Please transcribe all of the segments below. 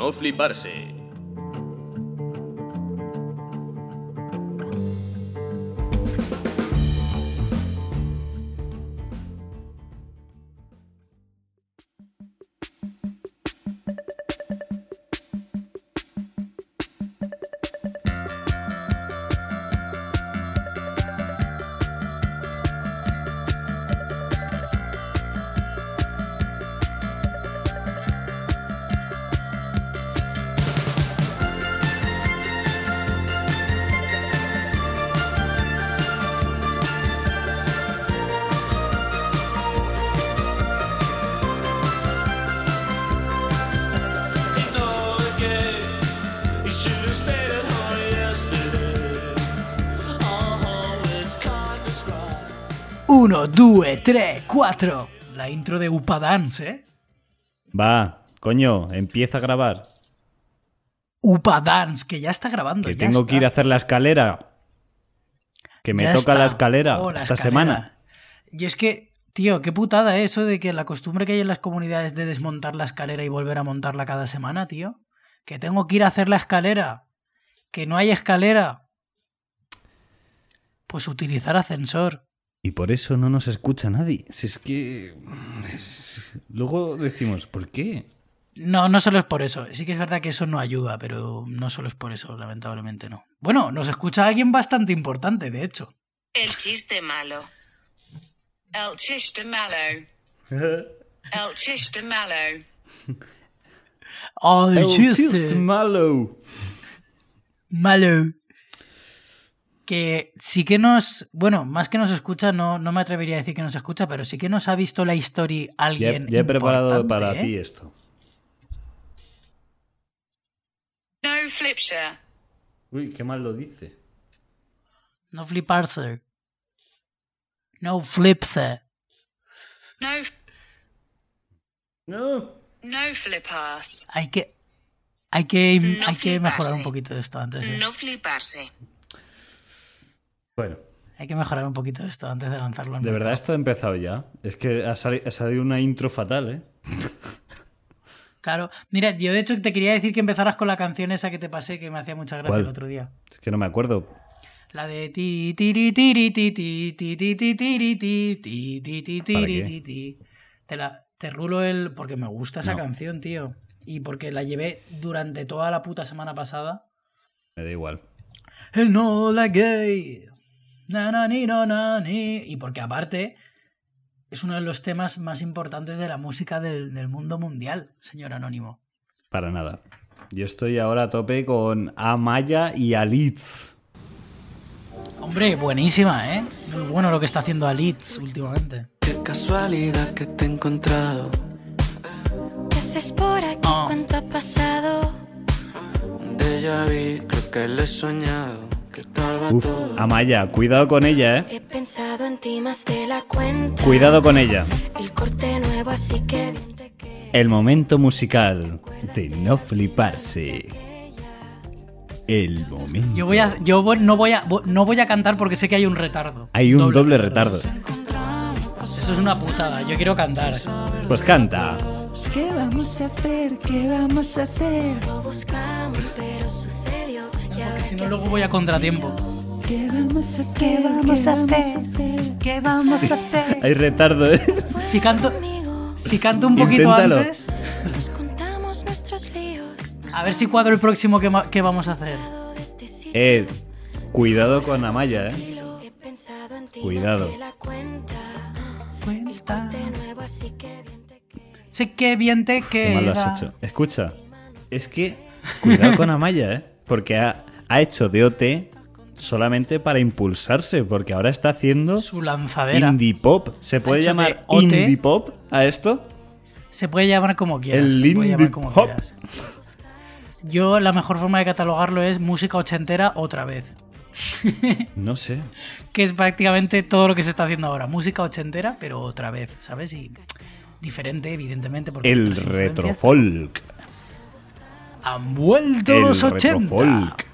no fliparse. Uno, due, tre, cuatro. La intro de Upa Dance, ¿eh? Va, coño, empieza a grabar. Upa Dance, que ya está grabando. Que ya tengo está. que ir a hacer la escalera. Que me Ya toca la escalera Oh, la esta escalera. semana. Y es que, tío, qué putada eso de que la costumbre que hay en las comunidades de desmontar la escalera y volver a montarla cada semana, tío. Que tengo que ir a hacer la escalera. Que no hay escalera. Pues utilizar ascensor. Y por eso no nos escucha nadie. Si es que. Luego decimos, ¿por qué? No, no solo es por eso. Sí que es verdad que eso no ayuda, pero no solo es por eso, lamentablemente no. Bueno, nos escucha alguien bastante importante, de hecho. El chiste malo. El chiste malo. El chiste malo. ¡Oh, El chiste! chiste malo. Malo. Que sí que nos. Bueno, más que nos escucha, no, no me atrevería a decir que nos escucha, pero sí que nos ha visto la historia alguien. ya he preparado para ¿eh? ti esto. No flipshire. Uy, qué mal lo dice. No fliparse. No flipse. No, No. no flipas. Hay que. Hay que, No hay que mejorar un fliparse. poquito de esto antes. No fliparse. Bueno, Hay que mejorar un poquito esto antes de lanzarlo. en de verdad esto ha empezado ya. Es que ha, sali- ha salido una intro fatal, ¿eh? Claro. Mira, yo de hecho te quería decir que empezaras con la canción esa que te pasé que me hacía mucha gracia ¿Cuál? el otro día. Es que no me acuerdo. La de ti tiri tiri ti ti ti ti ti tiri ti ti ti ti ti. Te la te rulo el porque me gusta esa No. canción, tío, y porque la llevé durante toda la puta semana pasada. Me da igual. El no la gay. Na na ni no na ni y porque aparte es uno de los temas más importantes de la música del, del mundo mundial, señor anónimo. Para nada. Yo estoy ahora a tope con Amaya y Alitz. Hombre, buenísima, ¿eh? Muy bueno lo que está haciendo Alitz últimamente. Qué casualidad que te he encontrado. ¿Qué haces por aquí? Ah. ¿Cuánto ha pasado? De vi, creo que lo he soñado. ¿Qué tal va Uf? Amaya, cuidado con ella, ¿eh? He pensado en ti más de la cuenta. Cuidado con ella. El corte nuevo, así que bien te queda. El momento musical de no fliparse. El momento. Yo voy a yo voy- no voy a no voy a cantar porque sé que hay un retardo. Hay un doble retardo. Eso es una putada. Yo quiero cantar. Pues canta. ¿Qué vamos a hacer? ¿Qué vamos a hacer? Lo buscamos, pero sucedió. Ahora Si no luego voy a contratiempo. ¿Qué vamos a hacer? ¿Qué vamos a hacer? ¿Qué vamos a hacer? Hay retardo, ¿eh? Si canto si canto un poquito Inténtalo. antes, a ver si cuadro el próximo que, vamos a hacer. Siglo. Eh, cuidado con Amaya, ¿eh? Cuidado. cuenta. Que bien te queda. Sé que bien te Qué mal lo queda. has hecho. Escucha, es que cuidado con Amaya, ¿eh? Porque ha, ha hecho DOT solamente para impulsarse, porque ahora está haciendo Su lanzadera. indie pop. ¿Se puede de llamar OT. indie pop a esto? Se puede llamar como quieras. El se puede indie llamar como pop. quieras. Yo la mejor forma de catalogarlo es música ochentera otra vez. No sé. Que es prácticamente todo lo que se está haciendo ahora. Música ochentera, pero otra vez, ¿sabes? Y diferente, evidentemente, porque El retrofolk. Han vuelto El los 80. retrofolk.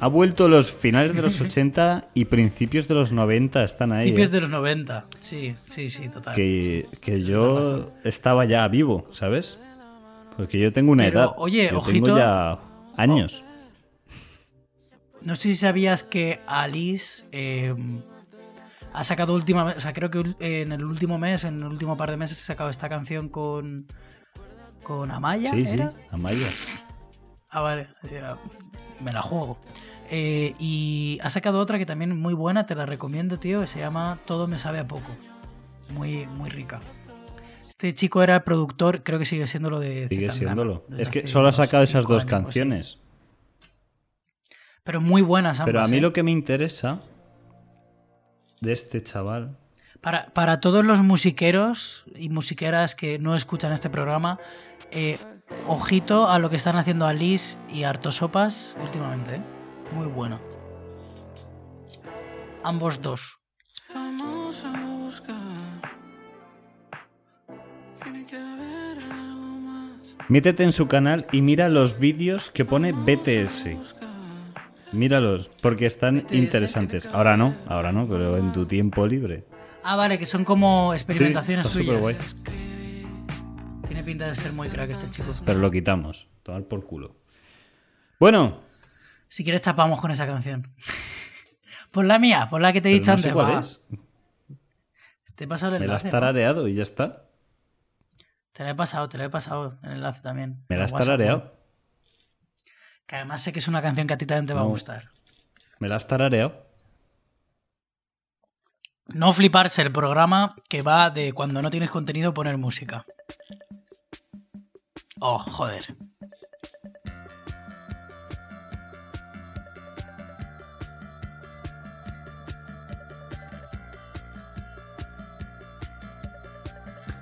Ha vuelto los finales de los 80 y principios de los 90 están ahí. Principios ¿eh? de los 90. Sí, sí, sí, total. que, que yo estaba ya vivo, ¿sabes? Porque yo tengo una Pero, edad. oye, yo ojito. Tengo ya años. No sé si sabías que Alice eh, ha sacado última, o sea, creo que en el último mes, en el último par de meses, ha sacado esta canción con con Amaya. Sí, sí. Amaya. Ah, vale, eh, me la juego. Eh, y ha sacado otra que también es muy buena, te la recomiendo, tío, que se llama Todo me sabe a poco. Muy, muy rica. Este chico era el productor, creo que sigue siendo lo de Sigue siéndolo. Es que solo ha sacado esas dos años así. canciones. Pero muy buenas ambas. Pero a mí ¿eh? lo que me interesa de este chaval. Para, para todos los musiqueros y musiqueras que no escuchan este programa, eh, ojito a lo que están haciendo Alice y Artosopas últimamente. ¿eh? Muy bueno. Ambos dos. Vamos a buscar. Tiene que haber algo más. Métete en su canal y mira los vídeos que pone BTS. Míralos, porque están BTS, interesantes. Ahora no, ahora no, pero en tu tiempo libre. Ah, vale, que son como experimentaciones está suyas. Pinta de ser muy crack este chico. Pero lo quitamos. Tomar por culo. Bueno, Si quieres chapamos con esa canción. Por la mía, por la que te he dicho no sé antes. cuál va. es. Te he pasado el Me la has enlace. ¿no? tarareado y ya está. Te la he pasado, te la he pasado el enlace también. Me la has WhatsApp, tarareado. Que además sé que es una canción que a ti también te va a gustar. Me la has tarareado. No fliparse el programa que va de cuando no tienes contenido poner música. Oh, joder.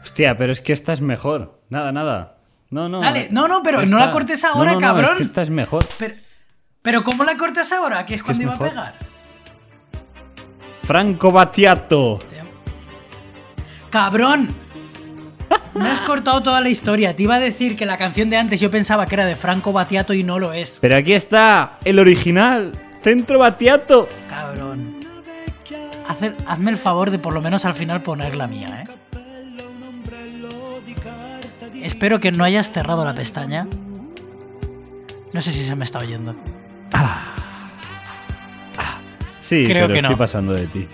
Hostia, pero es que esta es mejor. Nada, nada. No, no. Dale, eh, no, no, pero no la cortes ahora, No, no, no, cabrón. es que esta es mejor. Pero, pero ¿cómo la cortas ahora? Que es cuando iba a pegar. Franco Battiato. ¡Cabrón! Me has cortado toda la historia. Te iba a decir que la canción de antes yo pensaba que era de Franco Battiato y no lo es. Pero aquí está, el original. Centro Battiato. Cabrón. Hacer- hazme el favor de por lo menos al final poner la mía, ¿eh? Espero que no hayas cerrado la pestaña. No sé si se me está oyendo. Sí, Creo pero que estoy no. pasando de ti.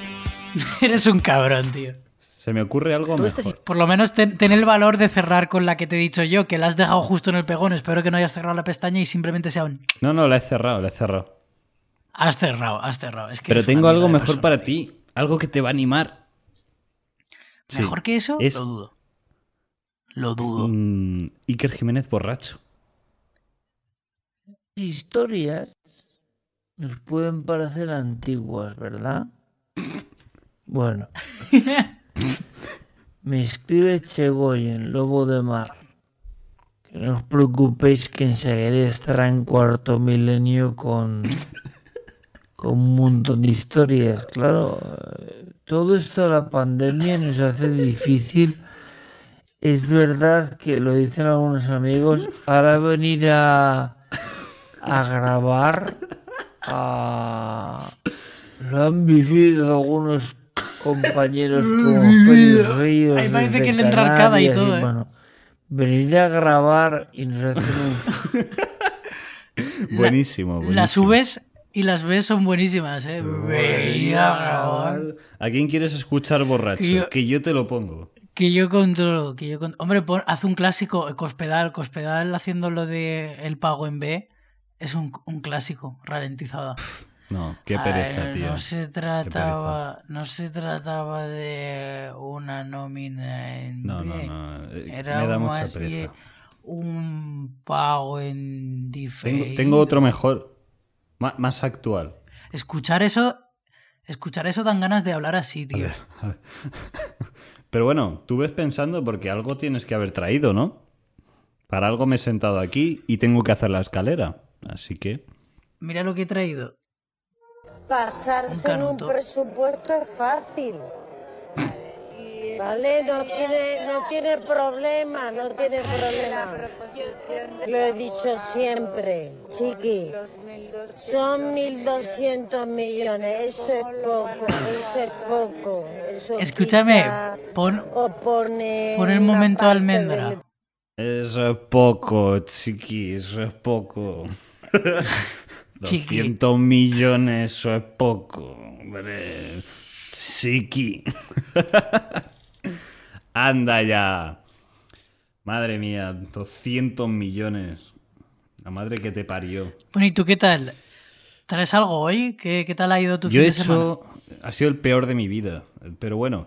Eres un cabrón, tío. Se me ocurre algo mejor. Por lo menos ten, ten el valor de cerrar con la que te he dicho yo, que la has dejado justo en el pegón. Espero que no hayas cerrado la pestaña y simplemente sea un... No, no, la he cerrado, la he cerrado. Has cerrado, has cerrado. Es que Pero tengo algo mejor persona, para tío. ti. Algo que te va a animar. Sí. ¿Mejor que eso? Es- Lo dudo. Lo dudo. Mm, Iker Jiménez borracho. historias nos pueden parecer antiguas, ¿verdad? Bueno. Me escribe Chegoyen, Lobo de Mar. Que no os preocupéis que enseguida estará en cuarto milenio con, con un montón de historias. Claro, todo esto de la pandemia nos hace difícil. Es verdad que lo dicen algunos amigos. Ahora venir a, a grabar. a- lo han vivido algunos compañeros como Ríos. Ahí parece que le entra arcada y todo, ¿eh? bueno, venir a grabar y nos hacen un Buenísimo, buenísimo. Las subes y las ves son buenísimas, ¿eh? Venía a grabar. ¿A quién quieres escuchar borracho? Que yo- Que yo te lo pongo. Que yo controlo, que yo con- Hombre, pon- haz un clásico, eh, Cospedal, Cospedal haciendo lo de el pago en B. Es un, un clásico, ralentizada. No, qué pereza, tío. No se trataba, no se trataba de una nómina en No, no, no. eh, Era Me da mucha más bien un pago en diferido. Tengo, tengo otro mejor. Más actual. Escuchar eso, escuchar eso dan ganas de hablar así, tío. Pero bueno, tú ves pensando porque algo tienes que haber traído, ¿no? Para algo me he sentado aquí y tengo que hacer la escalera. Así que. Mira lo que he traído. Pasarse en un presupuesto es fácil. ¿Vale? No tiene, no tiene problema, no tiene problema. Lo he dicho siempre, chiqui. Son 1.200 millones, eso es poco, eso es poco. Eso Escúchame, pon, o pone pon el momento almendra. del- Eso es poco, chiqui, eso es poco. Chiqui. 200 millones, eso es poco. Hombre, chiqui. Anda ya. Madre mía, 200 millones. La madre que te parió. Bueno, ¿y tú qué tal? ¿Traes algo hoy? ¿Qué, qué tal ha ido tu Yo fin he de semana? hecho. Ha sido el peor de mi vida. Pero bueno,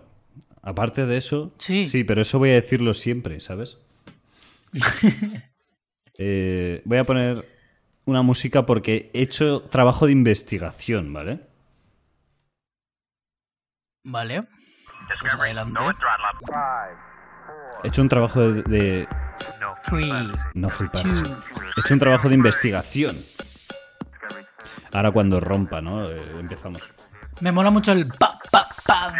aparte de eso. Sí. Sí, pero eso voy a decirlo siempre, ¿sabes? Eh, voy a poner una música porque he hecho trabajo de investigación, ¿vale? Vale. Pues adelante. He hecho un trabajo de. de- Free. no fliparse. He hecho un trabajo de investigación. Ahora cuando rompa, ¿no? Eh, empezamos. Me mola mucho el pa, pa, pa.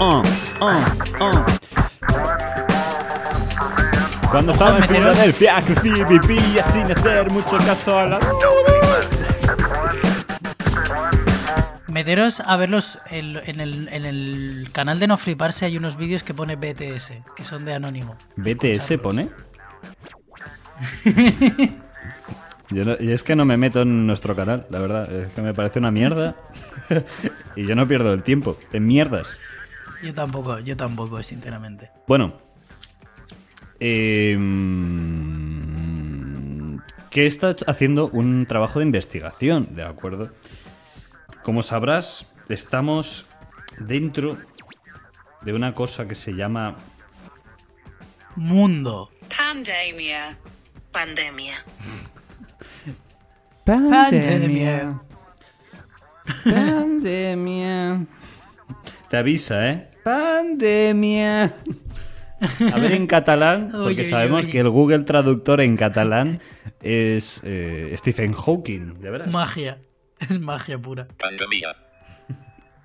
Ah, ah, ah. Cuando estaba en. Filadelfia crecí vivía sin hacer mucho caso a la... Meteros a verlos en, en el, en el canal de No Fliparse hay unos vídeos que pone BTS, que son de Anónimo. BTS pone. Yo, no- y es que no me meto en nuestro canal, la verdad. Es que me parece una mierda. y yo no pierdo el tiempo en mierdas. Yo tampoco, yo tampoco, sinceramente. Bueno. Em, que está haciendo un trabajo de investigación, ¿de acuerdo? Como sabrás, estamos dentro de una cosa que se llama Mundo. Pandemia. Pandemia. Pandemia. Pandemia. Te avisa, ¿eh? Pandemia. A ver en catalán, porque sabemos que el Google Traductor en catalán es eh, Stephen Hawking, ya verás. Magia. Es magia pura. Pandemia.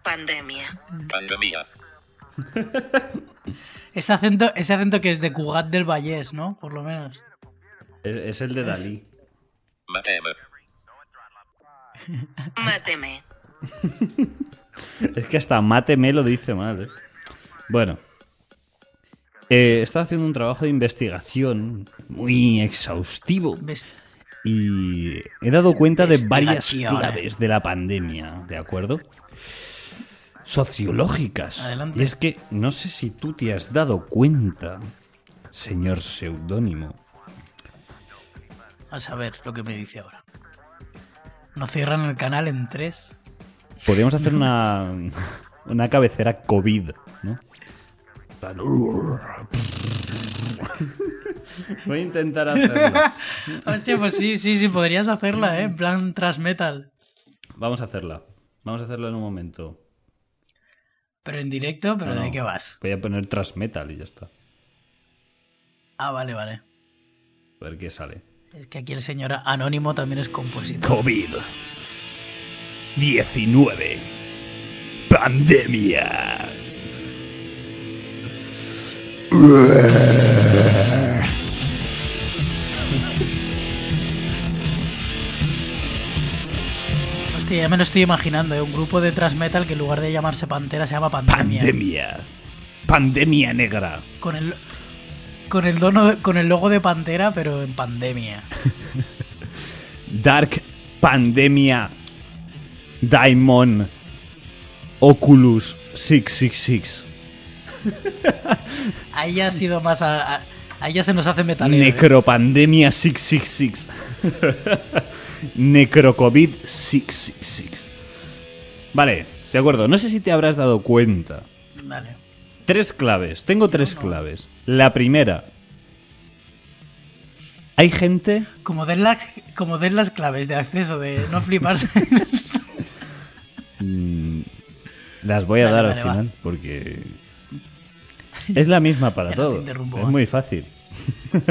Pandemia. Pandemia. Ese acento, ese acento que es de Cugat del Vallés, ¿no? Por lo menos. Es, es el de Dalí. Mateme. Máteme. Es que hasta Máteme lo dice mal, ¿eh? Bueno. Eh, está haciendo un trabajo de investigación muy exhaustivo. Y he dado cuenta de varias claves de la pandemia, ¿de acuerdo? Sociológicas. Adelante. Y es que no sé si tú te has dado cuenta, señor seudónimo. A saber lo que me dice ahora. Nos cierran el canal en tres. Podríamos hacer una, una cabecera COVID, Voy a intentar hacerlo. Hostia, pues sí, sí, sí, podrías hacerla, ¿eh? En plan thrash metal. Vamos a hacerla. Vamos a hacerlo en un momento. Pero en directo, pero No, ¿de no. qué vas? Voy a poner thrash metal y ya está. Ah, vale, vale. A ver qué sale. Es que aquí el señor Anónimo también es compositor. COVID 19 Pandemia Hostia, ya me lo estoy imaginando, ¿eh? Un grupo de thrash metal que en lugar de llamarse Pantera se llama Pandemia. Pandemia Pandemia negra Con el. Con el, dono con el logo de Pantera, pero en pandemia. Dark Pandemia Daimon Oculus 666 Ahí ya ha sido más. a- a- ahí ya se nos hace metalero. ¿eh? Necropandemia 666 Necrocovid 666 Vale, de acuerdo. No sé si te habrás dado cuenta. Vale. Tres claves. Tengo tres claves. La primera. Hay gente. Como den las, como den las claves de acceso de no fliparse. Las voy a Vale, dar vale, al va. final porque. Es la misma para Ya no te todo. interrumpo, es muy fácil.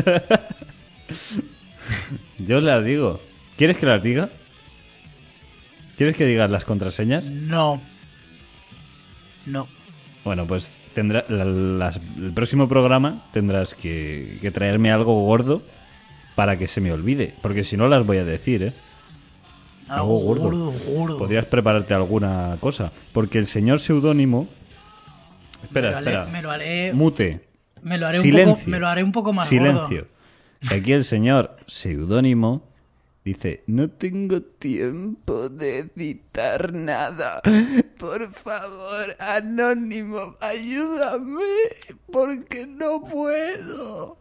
Yo las digo. ¿Quieres que las diga? ¿Quieres que digas las contraseñas? no. No. Bueno, pues tendrá la- las- el próximo programa tendrás que, que traerme algo gordo para que se me olvide, porque si no las voy a decir, ¿eh? Algo gordo. gordo, gordo. Podrías prepararte alguna cosa, porque el señor seudónimo espera, me lo haré- espera. me lo haré, Mute. me lo haré un Silencio. poco, me lo haré un poco más Silencio. gordo. Que aquí el señor seudónimo dice, no tengo tiempo de editar nada. Por favor, anónimo, ayúdame, porque no puedo.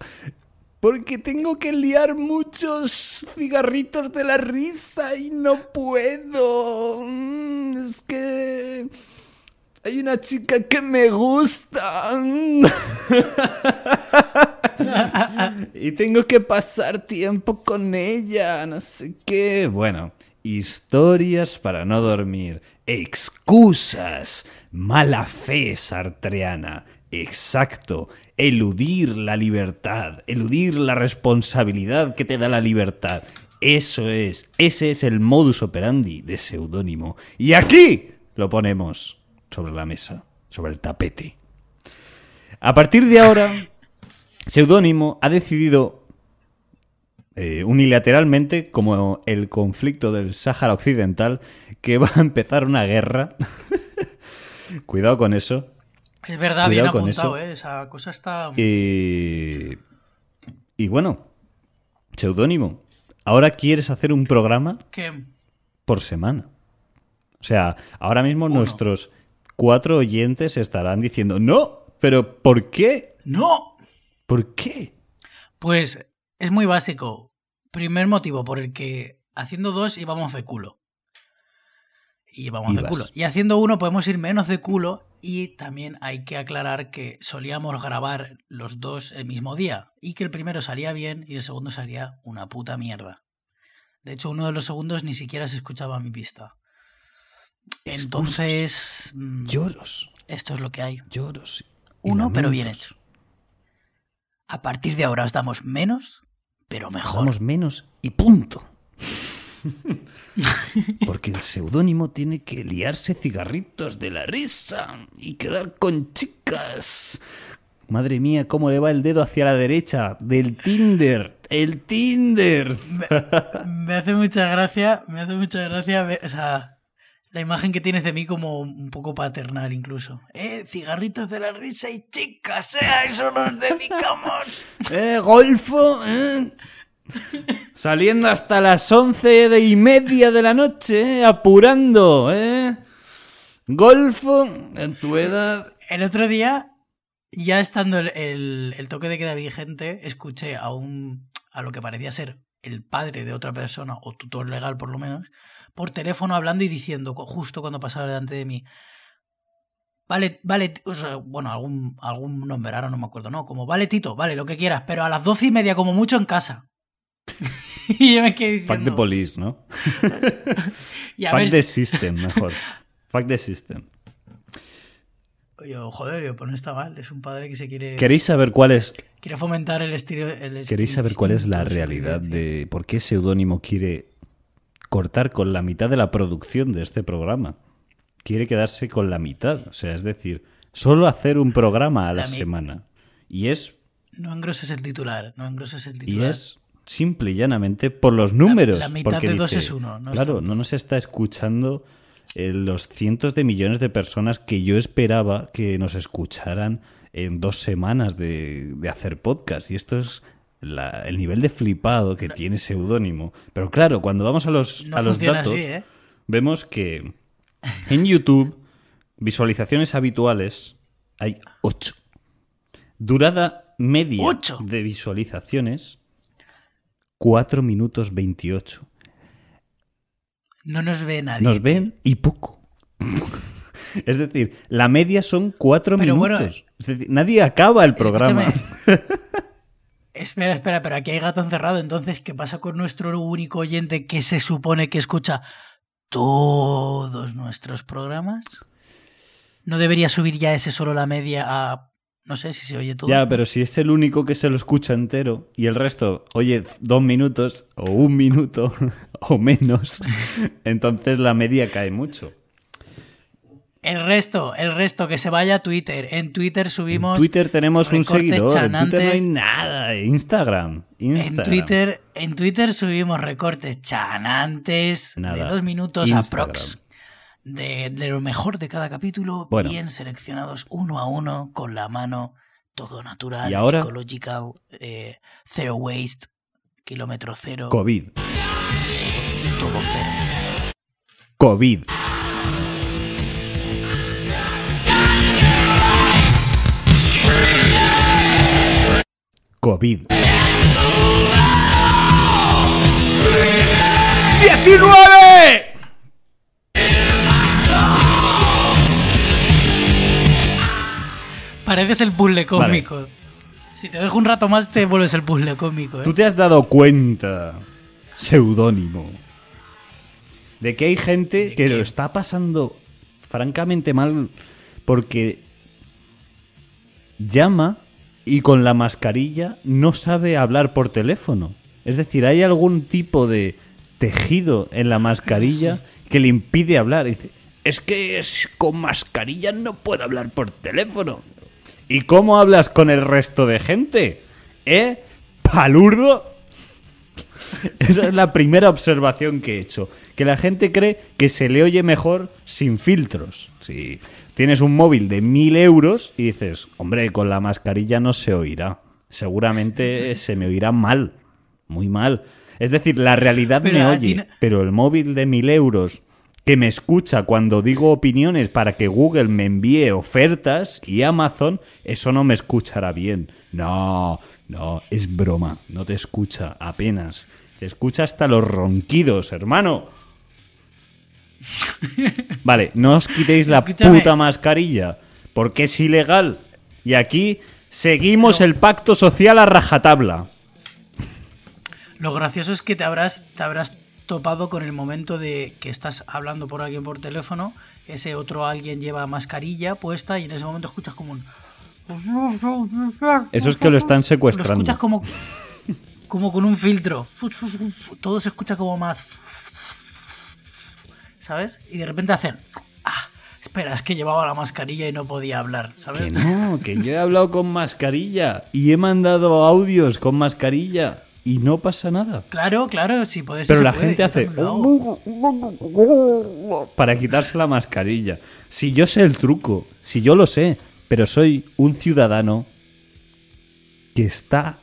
Porque tengo que liar muchos cigarritos de la risa y no puedo. Mm, Es que... Hay una chica que me gusta. Y tengo que pasar tiempo con ella, no sé qué. Bueno, historias para no dormir, excusas, mala fe sartreana. Exacto, eludir la libertad, eludir la responsabilidad que te da la libertad. Eso es, ese es el modus operandi de seudónimo. Y aquí lo ponemos sobre la mesa, sobre el tapete. A partir de ahora, Seudónimo ha decidido eh, unilateralmente, como el conflicto del Sáhara Occidental, que va a empezar una guerra. Cuidado con eso. Es verdad, bien Cuidado con apuntado, eso. ¿eh? Esa cosa está... Eh, y bueno, Seudónimo, ahora quieres hacer un programa por semana. O sea, ahora mismo nuestros cuatro oyentes estarán diciendo, no, pero ¿por qué? ¡No! ¿Por qué? Pues es muy básico. Primer motivo por el que haciendo dos íbamos de culo. Y vamos de culo. Y haciendo uno podemos ir menos de culo. Y también hay que aclarar que solíamos grabar los dos el mismo día. Y que el primero salía bien y el segundo salía una puta mierda. De hecho, uno de los segundos ni siquiera se escuchaba a mi pista. Entonces, mm, Lloros, esto es lo que hay. lloros. Uno, pero bien hecho. A partir de ahora os damos menos, pero mejor. Damos menos y punto. Porque el seudónimo tiene que liarse cigarritos de la risa y quedar con chicas. Madre mía, cómo le va el dedo hacia la derecha del Tinder. El Tinder. Me hace mucha gracia, me hace mucha gracia ver, o sea, la imagen que tienes de mí como un poco paternal incluso. Eh, cigarritos de la risa y chicas, eh, a eso nos dedicamos. Eh, golfo, eh. Saliendo hasta las once de y media de la noche, eh, apurando, eh. Golfo, en tu edad. El otro día, ya estando el, el- el toque de queda vigente, escuché a un a lo que parecía ser el padre de otra persona, o tutor legal por lo menos, por teléfono hablando y diciendo, justo cuando pasaba delante de mí, vale, vale, o sea, bueno, algún, algún nombre, ahora no me acuerdo, no, como, vale Tito, vale, lo que quieras, pero a las doce y media como mucho en casa. y yo me quedé Fuck the diciendo, police, ¿no? y a Fuck ver the system, mejor. Fuck the system. Yo, joder, yo, pues no está mal, es un padre que se quiere, ¿Queréis saber cuál es, quiere fomentar el estilo... El queréis saber cuál es la realidad de por qué Seudónimo quiere cortar con la mitad de la producción de este programa? Quiere quedarse con la mitad, o sea, es decir, solo hacer un programa a la, semana. Y es No engroses el titular, no engroses el Y titular. es simple y llanamente por los números. la mitad porque de dos es uno, no claro, no nos está escuchando eh, los cientos de millones de personas que yo esperaba que nos escucharan en dos semanas de, de hacer podcast. Y esto es la- el nivel de flipado que tiene seudónimo. Pero claro, cuando vamos a los, No a los datos, así, ¿eh? vemos que en YouTube, visualizaciones habituales hay 8. Durada media ¡Ocho! de visualizaciones, 4 minutos 28. No nos ve nadie. Nos ven y poco. es decir, la media son 4 Pero minutos. bueno, es decir, nadie acaba el programa. Espera, espera, pero aquí hay gato encerrado. Entonces, ¿qué pasa con nuestro único oyente que se supone que escucha todos nuestros programas? ¿No debería subir ya ese solo la media a... No sé si se oye todo. Ya, pero si es el único que se lo escucha entero y el resto oye dos minutos o un minuto o menos, entonces la media cae mucho. El resto, el resto, que se vaya a Twitter. En Twitter subimos... En Twitter tenemos un seguidor, en Twitter no hay nada. Instagram, En Instagram. Twitter, en Twitter subimos recortes chanantes Nada. de dos minutos Instagram. aprox. de, de lo mejor de cada capítulo, Bueno. bien seleccionados uno a uno, con la mano, todo natural, ¿Y ahora? ecological, eh, zero waste, kilómetro cero, COVID. todo cero. COVID. COVID. ¡19! Pareces el puzzle cósmico. Si te dejo un rato más, te vuelves el puzzle cósmico. ¿eh? ¿Tú te has dado cuenta, seudónimo, de que hay gente que lo está pasando francamente mal porque llama y con la mascarilla no sabe hablar por teléfono? Es decir, hay algún tipo de tejido en la mascarilla que le impide hablar. Dice, es que es, con mascarilla no puedo hablar por teléfono. ¿Y cómo hablas con el resto de gente? ¿Eh? ¿Palurdo? Esa es la primera observación que he hecho. Que la gente cree que se le oye mejor sin filtros. Si tienes un móvil de mil euros y dices, hombre, con la mascarilla no se oirá. Seguramente se me oirá mal. Muy mal. Es decir, la realidad Pero me oye, no- pero el móvil de mil euros que me escucha cuando digo opiniones para que Google me envíe ofertas y Amazon, eso no me escuchará bien. No, no, es broma, no te escucha apenas. Te escucha hasta los ronquidos, hermano. Vale, no os quitéis la Escúchame. puta mascarilla, porque es ilegal. Y aquí seguimos el pacto social a rajatabla. Lo gracioso es que te habrás, te habrás topado con el momento de que estás hablando por alguien por teléfono, ese otro alguien lleva mascarilla puesta y en ese momento escuchas como un... Eso es que lo están Lo secuestrando. escuchas como, como con un filtro. Todo se escucha como más... ¿Sabes? Y de repente hacen... Ah, espera, es que llevaba la mascarilla y no podía hablar, ¿sabes? Que no, que yo he hablado con mascarilla y he mandado audios con mascarilla y no pasa nada. Claro, claro, sí, puede Pero se la puede, gente hace para quitarse la mascarilla. Si yo sé el truco, si yo lo sé, pero soy un ciudadano que está...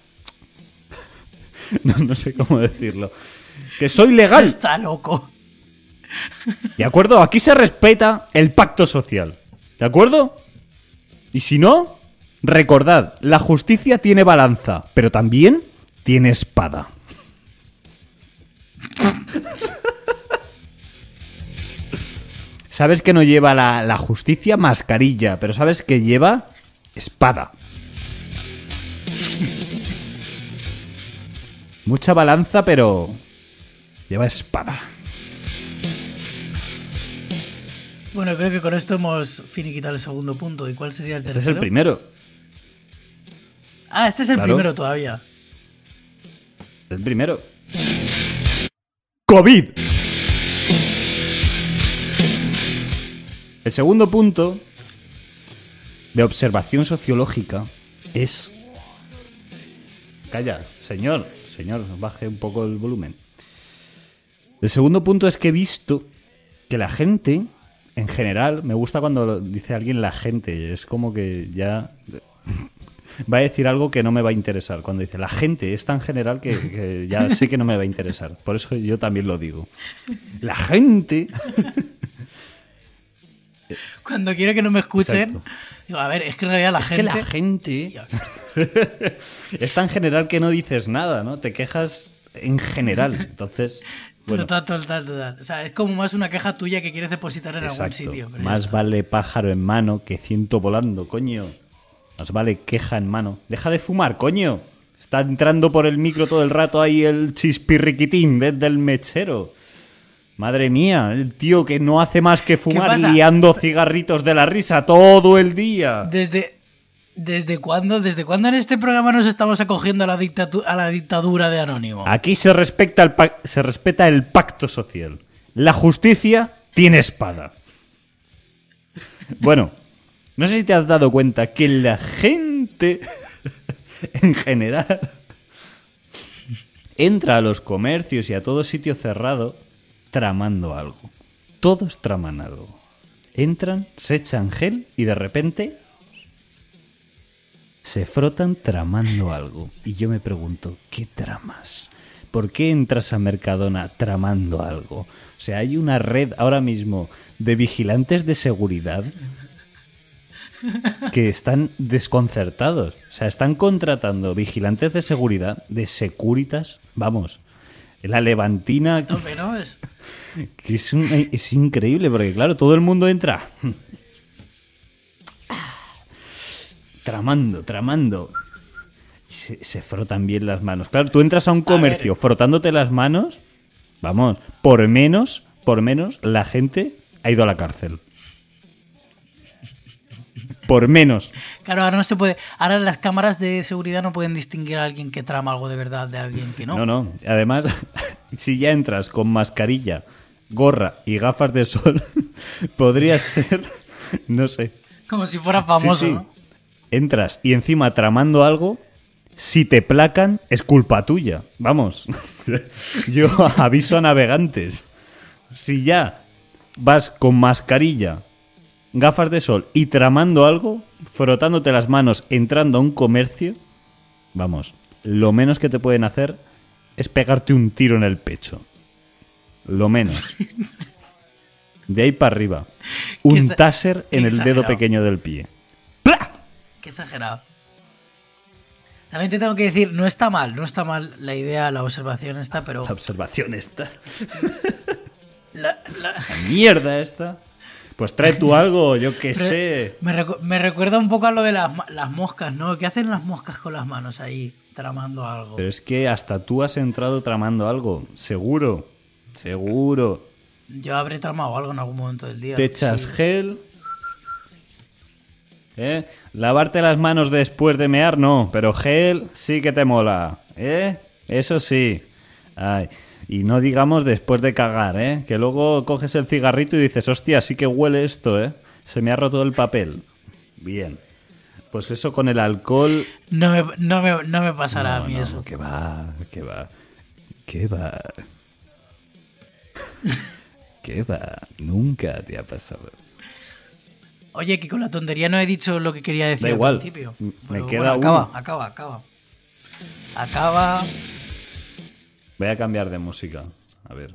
No, no sé cómo decirlo. Que soy legal. Está loco. ¿De acuerdo? Aquí se respeta el pacto social. ¿De acuerdo? Y si no, recordad, la justicia tiene balanza, pero también tiene espada. Sabes que no lleva la, la justicia mascarilla, pero sabes que lleva espada. Mucha balanza, pero lleva espada. Bueno, creo que con esto hemos finiquitado el segundo punto. ¿Y cuál sería el Este tercero? es el primero. Ah, este es el Claro. primero todavía. El primero. COVID. El segundo punto de observación sociológica es... Calla, señor, señor, baje un poco el volumen. El segundo punto es que he visto que la gente, en general, me gusta cuando dice alguien la gente, es como que ya va a decir algo que no me va a interesar. Cuando dice la gente es tan general que ya sé que no me va a interesar. Por eso yo también lo digo. La gente. Cuando quiero que no me escuchen, Exacto. digo, a ver, es que en realidad la Es que gente. la gente es tan general que no dices nada, ¿no? Te quejas en general. Entonces, bueno, Total, total, total. O sea, es como más una queja tuya que quieres depositar en algún exacto. sitio. pero ya Más vale pájaro en mano que ciento volando, coño. Más vale queja en mano. Deja de fumar, coño. Está entrando por el micro todo el rato ahí el chispirriquitín desde el mechero. Madre mía, el tío que no hace más que fumar liando cigarritos de la risa todo el día. Desde. ¿Desde cuándo, ¿Desde cuándo en este programa nos estamos acogiendo a la, dictatu- a la dictadura de Anónimo? Aquí se respeta, el se respeta el pacto social. La justicia tiene espada. Bueno, no sé si te has dado cuenta que la gente, en general, entra a los comercios y a todo sitio cerrado tramando algo. todos traman algo. Entran, se echan gel y de repente se frotan tramando algo. Y yo me pregunto, ¿qué tramas? ¿Por qué entras a Mercadona tramando algo? O sea, hay una red ahora mismo de vigilantes de seguridad que están desconcertados. O sea, están contratando vigilantes de seguridad de Securitas. Vamos, la Levantina, ¿no? Es, que es, un- es increíble, porque claro, todo el mundo entra tramando, tramando. Se frotan bien las manos. Claro, tú entras a un comercio frotándote las manos, vamos, por menos, por menos, la gente ha ido a la cárcel. Por menos. claro, ahora no se puede. Ahora las cámaras de seguridad no pueden distinguir a alguien que trama algo de verdad de alguien que no. No, no. Además, si ya entras con mascarilla, gorra y gafas de sol, podría ser, no sé. Como si fuera famoso, Sí, sí. ¿no? Entras y encima tramando algo, si te placan, es culpa tuya. Vamos. Yo aviso a navegantes. Si ya vas con mascarilla, gafas de sol y tramando algo, frotándote las manos, entrando a un comercio, vamos, lo menos que te pueden hacer es pegarte un tiro en el pecho. Lo menos. De ahí para arriba. Un taser en el dedo pequeño del pie. Qué exagerado. También te tengo que decir, no está mal, no está mal la idea, la observación esta, pero La observación esta. la- la- Mierda esta. Pues trae tú algo, yo qué sé. me, recu- me recuerda un poco a lo de las, las moscas, ¿no? ¿Qué hacen las moscas con las manos ahí, tramando algo? Pero es que hasta tú has entrado tramando algo. Seguro. Seguro. Yo habré tramado algo en algún momento del día. Te echas sí. gel. ¿Eh? Lavarte las manos después de mear, no. Pero gel sí que te mola. ¿Eh? Eso sí. Ay. Y no digamos después de cagar, ¿eh? Que luego coges el cigarrito y dices, hostia, sí que huele esto, ¿eh? Se me ha roto el papel. Bien. Pues eso con el alcohol No me, no me, no me pasará No, a mí eso. Que va, que va. Que va. Que va. Nunca te ha pasado. Oye, que con la tontería no he dicho lo que quería decir Da al igual. principio. Me queda bueno, acaba, acaba, acaba. Acaba. Voy a cambiar de música. A ver.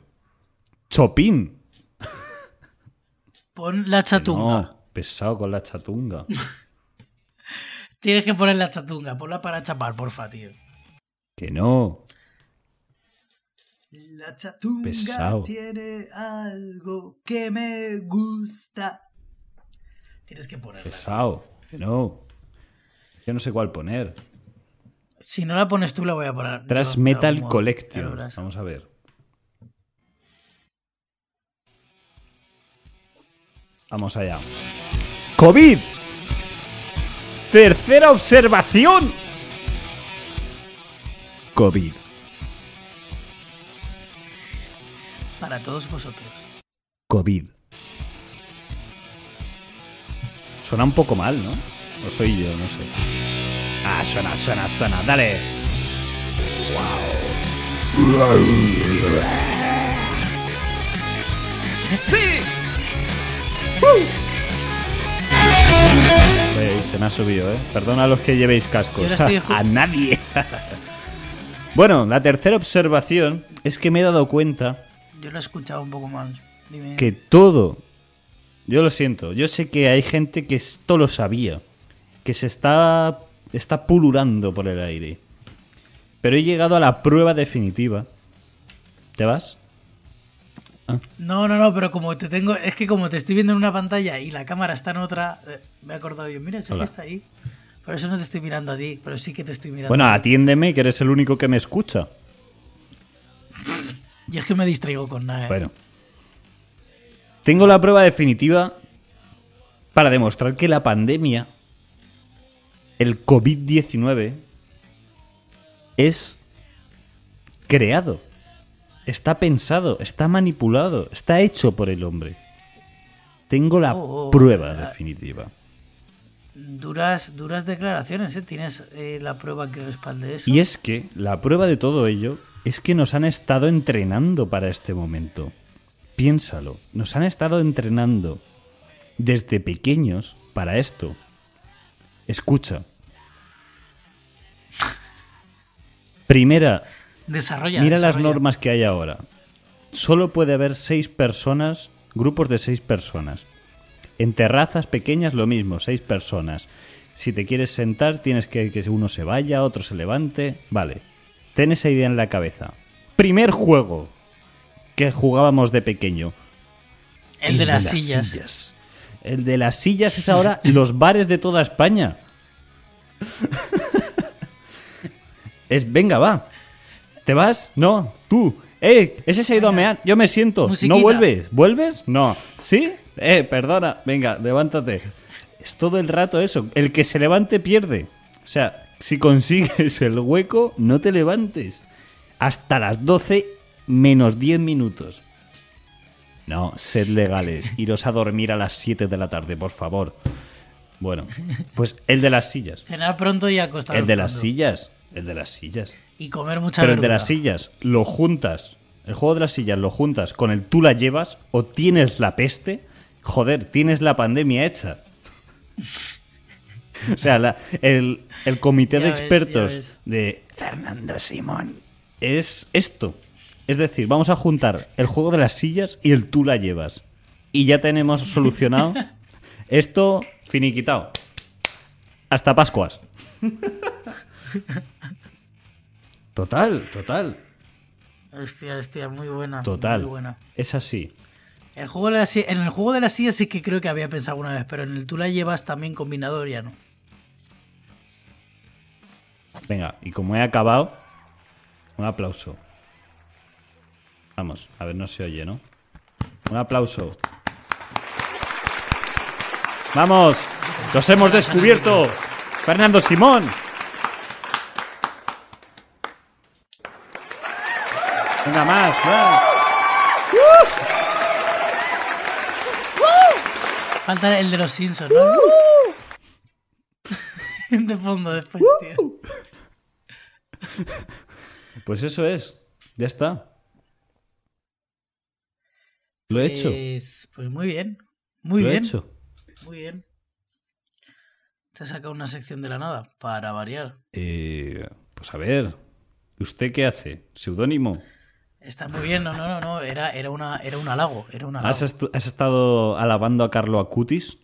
Chopin. Pon la chatunga. No, pesado con la chatunga. Tienes que poner la chatunga. Ponla para chapar, porfa, tío. Que no. La chatunga Pesado. tiene algo que me gusta. Tienes que ponerla. Pesado. Que no. Yo no sé cuál poner. Si no la pones tú, la voy a poner. Trash Metal modo. Collection. Vamos a ver. Vamos allá. COVID. Tercera observación. COVID. Para todos vosotros. COVID. Suena un poco mal, ¿no? O soy yo, no sé. Ah, suena, suena, suena. Dale. Sí. se me ha subido, ¿eh? Perdona a los que llevéis cascos. Estoy a nadie. bueno, la tercera observación es que me he dado cuenta Yo lo he escuchado un poco mal. Dime. que todo, yo lo siento, yo sé que hay gente que esto lo sabía, que se está, está pululando por el aire, pero he llegado a la prueba definitiva. ¿Te vas? No, no, no, pero como te tengo. Es que como te estoy viendo en una pantalla y la cámara está en otra. eh, me he acordado yo, mira, ese que está ahí. Por eso no te estoy mirando a ti, pero sí que te estoy mirando. Bueno, a ti. atiéndeme, que eres el único que me escucha. Y es que me distraigo con nada. ¿eh? Bueno. Tengo la prueba definitiva para demostrar que la pandemia, el COVID-19, es creado, está pensado, está manipulado, está hecho por el hombre. Tengo la Oh, oh, prueba ah. definitiva. Duras, duras declaraciones, ¿eh? Tienes eh, la prueba que respalde eso. Y es que la prueba de todo ello es que nos han estado entrenando para este momento. piénsalo, nos han estado entrenando desde pequeños para esto. Escucha. Primera, Desarrolla. mira las normas que hay ahora. Solo puede haber seis personas, grupos de seis personas. En terrazas pequeñas lo mismo, seis personas. Si te quieres sentar, tienes que que uno se vaya, otro se levante. Vale. Ten esa idea en la cabeza. Primer juego que jugábamos de pequeño. El de las sillas. El de las sillas es ahora los bares de toda España. Es, venga, va. ¿Te vas? No, tú. Eh, ese se ha ido a mear. Yo me siento. Musiquita. ¿No vuelves? ¿Vuelves? No. ¿Sí? Eh, perdona. Venga, levántate. Es todo el rato eso. El que se levante pierde. O sea, si consigues el hueco, no te levantes. Hasta las 12 menos 10 minutos. No, sed legales. Iros a dormir a las 7 de la tarde, por favor. Bueno, pues el de las sillas. Cenar pronto y acostar El de las sillas. El de las sillas. Y comer mucha Pero el de las sillas lo juntas. El juego de las sillas lo juntas con el tú la llevas o tienes la peste. Joder, tienes la pandemia hecha. O sea, la- el, el comité Ya de ves, expertos de Fernando Simón es esto. Es decir, vamos a juntar el juego de las sillas y el tú la llevas. Y ya tenemos solucionado esto finiquitado. Hasta Pascuas. Total, total, Hostia, hostia, muy buena. total. Muy buena. Es así. El juego de la en el juego de la silla sí que creo que había pensado una vez, pero en el tú la llevas también combinador ya no. Venga, y como he acabado, un aplauso. Vamos, a ver, no se oye, ¿no? Un aplauso. ¡Vamos! ¡Los hemos descubierto! ¡Fernando Simón! Venga, más, más. Falta el de los Simpsons, ¿no? de fondo después, tío. Pues eso es. Ya está. Lo he hecho. Pues, pues muy bien. Muy Lo he bien. hecho. Muy bien. Te has sacado una sección de la nada, para variar. Eh, pues a ver. ¿Usted qué hace? ¿Seudónimo? Está muy bien, no, no, no, no. Era, era, una, era un halago. Era un halago. ¿Has, estado alabando a Carlo Acutis?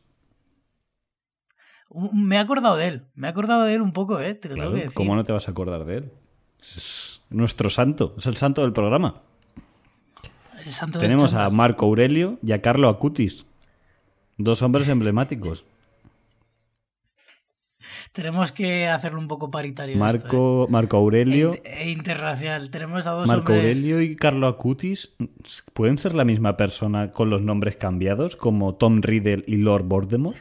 Me he acordado de él. Me he acordado de él un poco, ¿eh? Te lo Claro, tengo que decir. ¿Cómo no te vas a acordar de él? Es nuestro santo, es el santo del programa. Santo Tenemos a. Marco Aurelio y a Carlo Acutis. Dos hombres emblemáticos. Tenemos que hacerlo un poco paritario. esto, ¿eh? Marco, Marco Aurelio. E, e interracial. Tenemos a dos Marco hombres. Aurelio y Carlo Acutis pueden ser la misma persona con los nombres cambiados, como Tom Riddle y Lord Voldemort.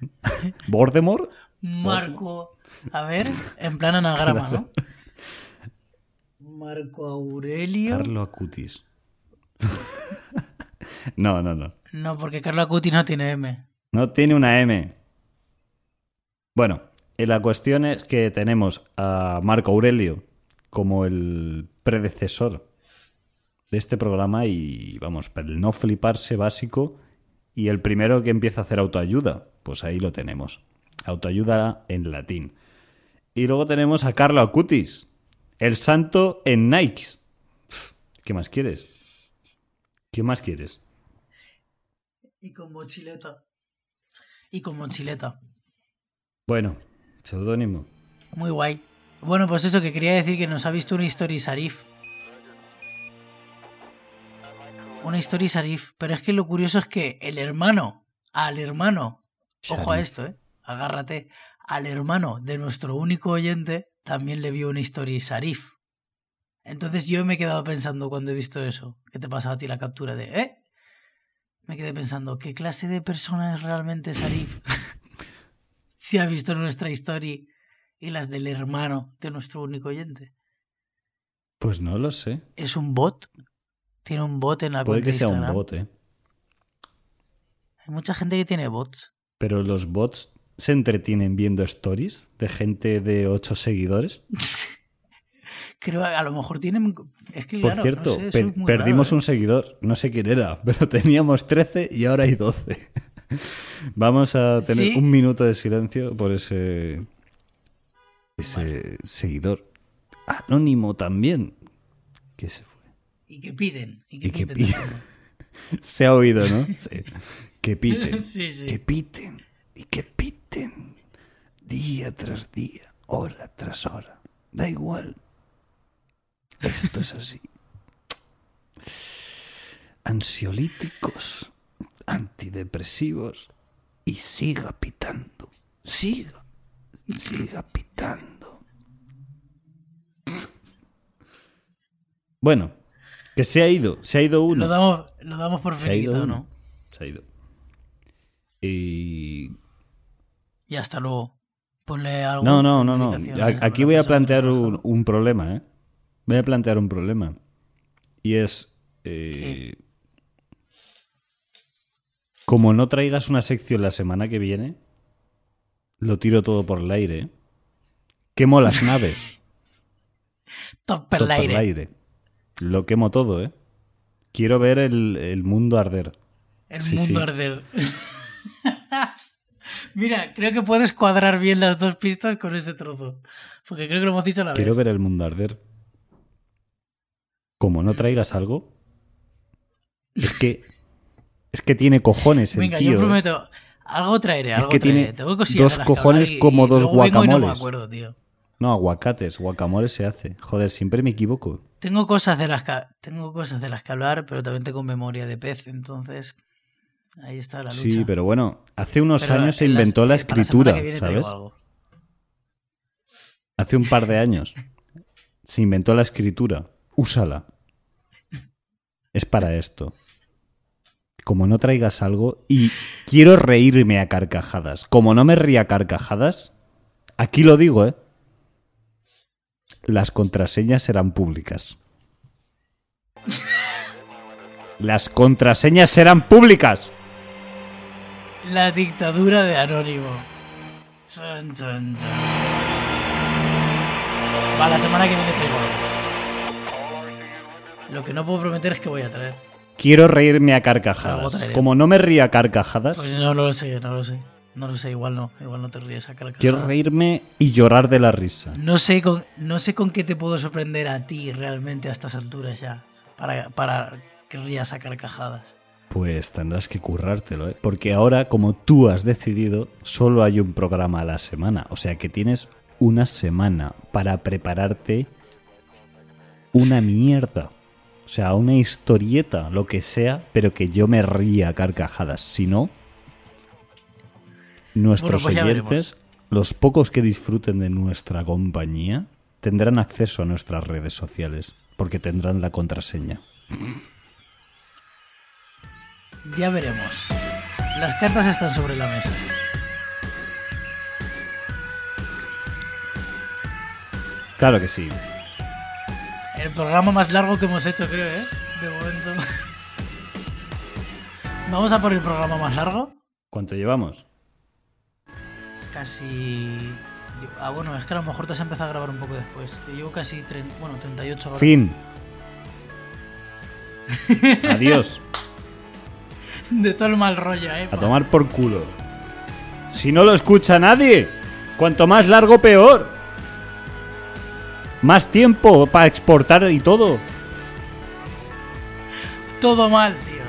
¿Voldemort? Marco. A ver, en plan anagrama, ¿no? Marco Aurelio. Carlo Acutis. No, no, no. No, porque Carlo Acuti no tiene M. No tiene una M. Bueno, eh, la cuestión es que tenemos a Marco Aurelio como el predecesor de este programa y vamos, para el no fliparse básico y el primero que empieza a hacer autoayuda, pues ahí lo tenemos. Autoayuda en latín. Y luego tenemos a Carlo Acutis, el santo en Nikes. ¿Qué más quieres? ¿Qué más quieres? Y con mochileta. Y con mochileta. Bueno, seudónimo. Muy guay. Bueno, pues eso que quería decir que nos ha visto una story Sarif. Una story Sarif. Pero es que lo curioso es que el hermano, al hermano, ojo a esto, eh, agárrate, al hermano de nuestro único oyente también le vio una story Sarif. Entonces yo me he quedado pensando cuando he visto eso, que te pasaba a ti la captura de, ¿eh? Me quedé pensando, ¿qué clase de persona es realmente Sarif? si ha visto nuestra historia y las del hermano de nuestro único oyente. Pues no lo sé. ¿Es un bot? ¿Tiene un bot en la Puede cuenta que sea un bot, ¿eh? Hay mucha gente que tiene bots. Pero los bots se entretienen viendo stories de gente de 8 seguidores. Creo que a lo mejor tienen. Es que, Por claro, cierto, no sé, eso per- es muy perdimos raro, un seguidor, no sé quién era, pero teníamos 13 y ahora hay 12. Vamos a tener ¿Sí? un minuto de silencio por ese ese seguidor anónimo también que se fue. Y que piden. Y que, Y que piden. piden. Se ha oído, ¿no? Sí. Que piten. Sí, sí. Que piten. Y que piten. Día tras día, hora tras hora. Da igual. Esto es así. Ansiolíticos, antidepresivos y siga pitando. Siga. Siga pitando. Bueno, que se ha ido. Se ha ido uno. Lo damos, lo damos por finiquitado. ¿no? Se ha ido. Y. Y hasta luego. Ponle algo. No, no, no, no. Aquí voy a plantear un problema, ¿eh? Voy a plantear un problema. Y es. eh, como no traigas una sección la semana que viene, lo tiro todo por el aire. Quemo las naves. Todo el por el aire. aire. Lo quemo todo, ¿eh? Quiero ver el, el mundo arder. El Sí, mundo sí. arder. Mira, creo que puedes cuadrar bien las dos pistas con ese trozo. Porque creo que lo hemos dicho a la vez. Quiero ver el mundo arder. Como no traigas algo. Es que. Es que tiene cojones el Venga, tío. yo ¿eh? prometo. Algo traeré, algo que traeré. tiene Tengo dos cojones y- como dos no me guacamoles. acuerdo, tío. No, aguacates, guacamole se hace. Joder, siempre me equivoco. Tengo cosas de las que tengo cosas de las que hablar, pero también tengo memoria de pez, entonces ahí está la lucha. Sí, pero bueno, hace unos Pero años se las- inventó la eh, escritura, viene ¿sabes? Hace un par de años se inventó la escritura. Úsala. Es para esto. Como no traigas algo y quiero reírme a carcajadas. Como no me ría a carcajadas, aquí lo digo, ¿eh? Las contraseñas serán públicas. Las contraseñas serán públicas. La dictadura de Anónimo. Va, la semana que viene traigo. Lo que no puedo prometer es que voy a traer. Quiero reírme a carcajadas. Como no me ría a carcajadas, Pues no, no lo sé, no lo sé. No lo sé, igual no. Igual no te ríes a carcajadas. quiero reírme y llorar de la risa. No sé, con, no sé con qué te puedo sorprender a ti realmente a estas alturas ya. Para, para que rías a carcajadas. Pues tendrás que currártelo, ¿eh? Porque ahora, como tú has decidido, solo hay un programa a la semana. O sea que tienes una semana para prepararte una mierda. O sea, una historieta, lo que sea, pero que yo me ría a carcajadas. Si no, nuestros Bueno, pues oyentes, los pocos que disfruten de nuestra compañía, tendrán acceso a nuestras redes sociales, porque tendrán la contraseña. Ya veremos. Las cartas están sobre la mesa. Claro que sí. El programa más largo que hemos hecho, creo, ¿eh? De momento. Vamos a por el programa más largo. ¿Cuánto llevamos? Casi. Ah, bueno, es que a lo mejor te has empezado a grabar un poco después. Yo llevo casi. tre- Bueno, 38 horas. Fin. Adiós. De todo el mal rollo, ¿eh? A tomar por culo. Si no lo escucha nadie, cuanto más largo peor. Más tiempo para exportar y todo. Todo mal, tío.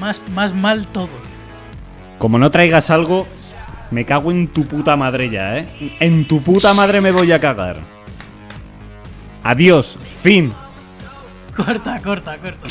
Más, más mal todo. Como no traigas algo, me cago en tu puta madre ya, ¿eh? En tu puta madre me voy a cagar. Adiós. Fin. Corta, corta, corta.